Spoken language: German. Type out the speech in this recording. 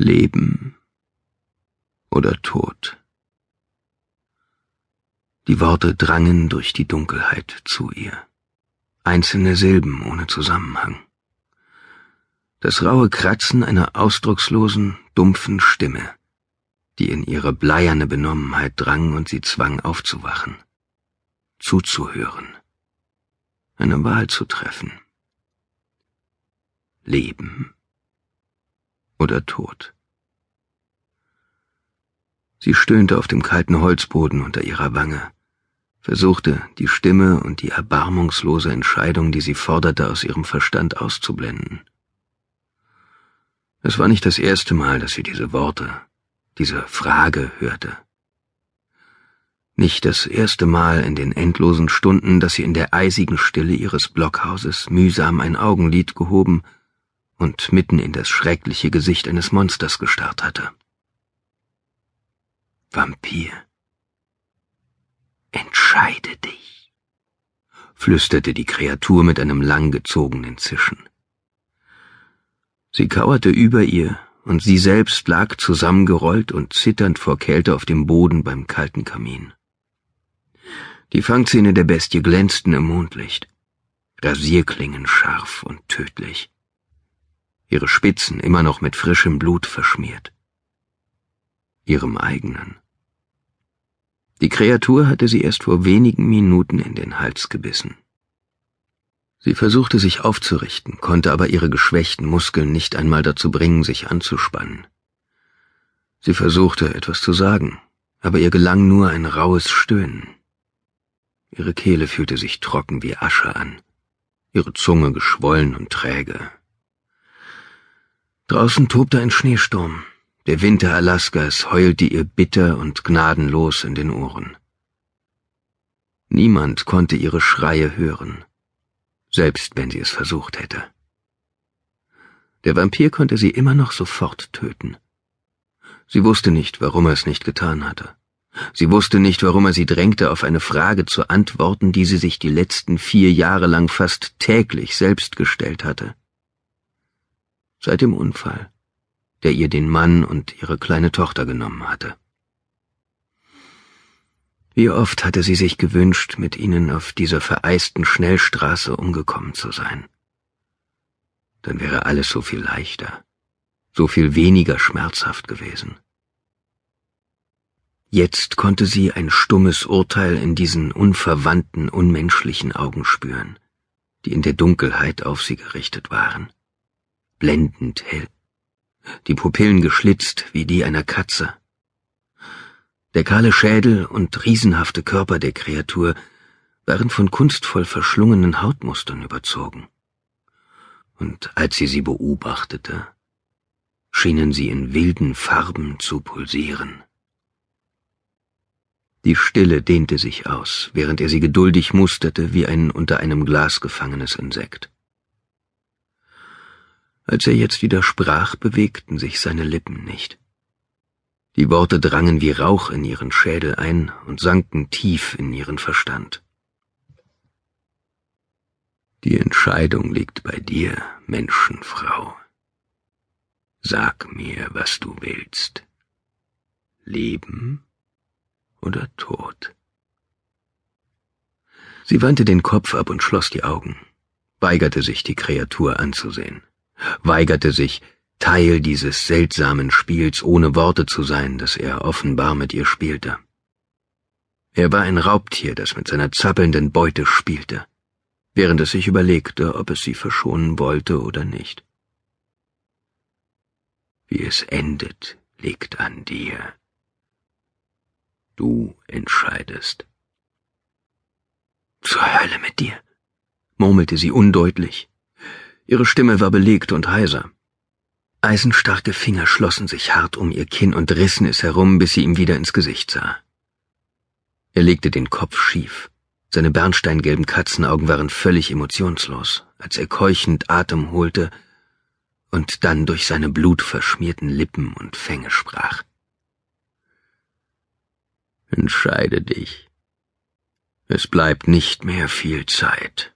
Leben oder Tod. Die Worte drangen durch die Dunkelheit zu ihr. Einzelne Silben ohne Zusammenhang. Das raue Kratzen einer ausdruckslosen, dumpfen Stimme, die in ihre bleierne Benommenheit drang und sie zwang aufzuwachen, zuzuhören, eine Wahl zu treffen. Leben oder Tod. Sie stöhnte auf dem kalten Holzboden unter ihrer Wange, versuchte, die Stimme und die erbarmungslose Entscheidung, die sie forderte, aus ihrem Verstand auszublenden. Es war nicht das erste Mal, dass sie diese Worte, diese Frage hörte. Nicht das erste Mal in den endlosen Stunden, dass sie in der eisigen Stille ihres Blockhauses mühsam ein Augenlid gehoben und mitten in das schreckliche Gesicht eines Monsters gestarrt hatte. Vampir. Entscheide dich, flüsterte die Kreatur mit einem langgezogenen Zischen. Sie kauerte über ihr, und sie selbst lag zusammengerollt und zitternd vor Kälte auf dem Boden beim kalten Kamin. Die Fangzähne der Bestie glänzten im Mondlicht, Rasierklingen scharf und tödlich ihre Spitzen immer noch mit frischem Blut verschmiert. Ihrem eigenen. Die Kreatur hatte sie erst vor wenigen Minuten in den Hals gebissen. Sie versuchte sich aufzurichten, konnte aber ihre geschwächten Muskeln nicht einmal dazu bringen, sich anzuspannen. Sie versuchte etwas zu sagen, aber ihr gelang nur ein raues Stöhnen. Ihre Kehle fühlte sich trocken wie Asche an, ihre Zunge geschwollen und träge, Draußen tobte ein Schneesturm. Der Winter Alaskas heulte ihr bitter und gnadenlos in den Ohren. Niemand konnte ihre Schreie hören, selbst wenn sie es versucht hätte. Der Vampir konnte sie immer noch sofort töten. Sie wusste nicht, warum er es nicht getan hatte. Sie wusste nicht, warum er sie drängte, auf eine Frage zu antworten, die sie sich die letzten vier Jahre lang fast täglich selbst gestellt hatte seit dem Unfall, der ihr den Mann und ihre kleine Tochter genommen hatte. Wie oft hatte sie sich gewünscht, mit ihnen auf dieser vereisten Schnellstraße umgekommen zu sein. Dann wäre alles so viel leichter, so viel weniger schmerzhaft gewesen. Jetzt konnte sie ein stummes Urteil in diesen unverwandten, unmenschlichen Augen spüren, die in der Dunkelheit auf sie gerichtet waren blendend hell, die Pupillen geschlitzt wie die einer Katze. Der kahle Schädel und riesenhafte Körper der Kreatur waren von kunstvoll verschlungenen Hautmustern überzogen. Und als sie sie beobachtete, schienen sie in wilden Farben zu pulsieren. Die Stille dehnte sich aus, während er sie geduldig musterte wie ein unter einem Glas gefangenes Insekt. Als er jetzt wieder sprach, bewegten sich seine Lippen nicht. Die Worte drangen wie Rauch in ihren Schädel ein und sanken tief in ihren Verstand. Die Entscheidung liegt bei dir, Menschenfrau. Sag mir, was du willst. Leben oder Tod? Sie wandte den Kopf ab und schloss die Augen, weigerte sich, die Kreatur anzusehen weigerte sich, Teil dieses seltsamen Spiels ohne Worte zu sein, das er offenbar mit ihr spielte. Er war ein Raubtier, das mit seiner zappelnden Beute spielte, während es sich überlegte, ob es sie verschonen wollte oder nicht. Wie es endet, liegt an dir. Du entscheidest. Zur Hölle mit dir, murmelte sie undeutlich, Ihre Stimme war belegt und heiser. Eisenstarke Finger schlossen sich hart um ihr Kinn und rissen es herum, bis sie ihm wieder ins Gesicht sah. Er legte den Kopf schief. Seine bernsteingelben Katzenaugen waren völlig emotionslos, als er keuchend Atem holte und dann durch seine blutverschmierten Lippen und Fänge sprach. Entscheide dich. Es bleibt nicht mehr viel Zeit.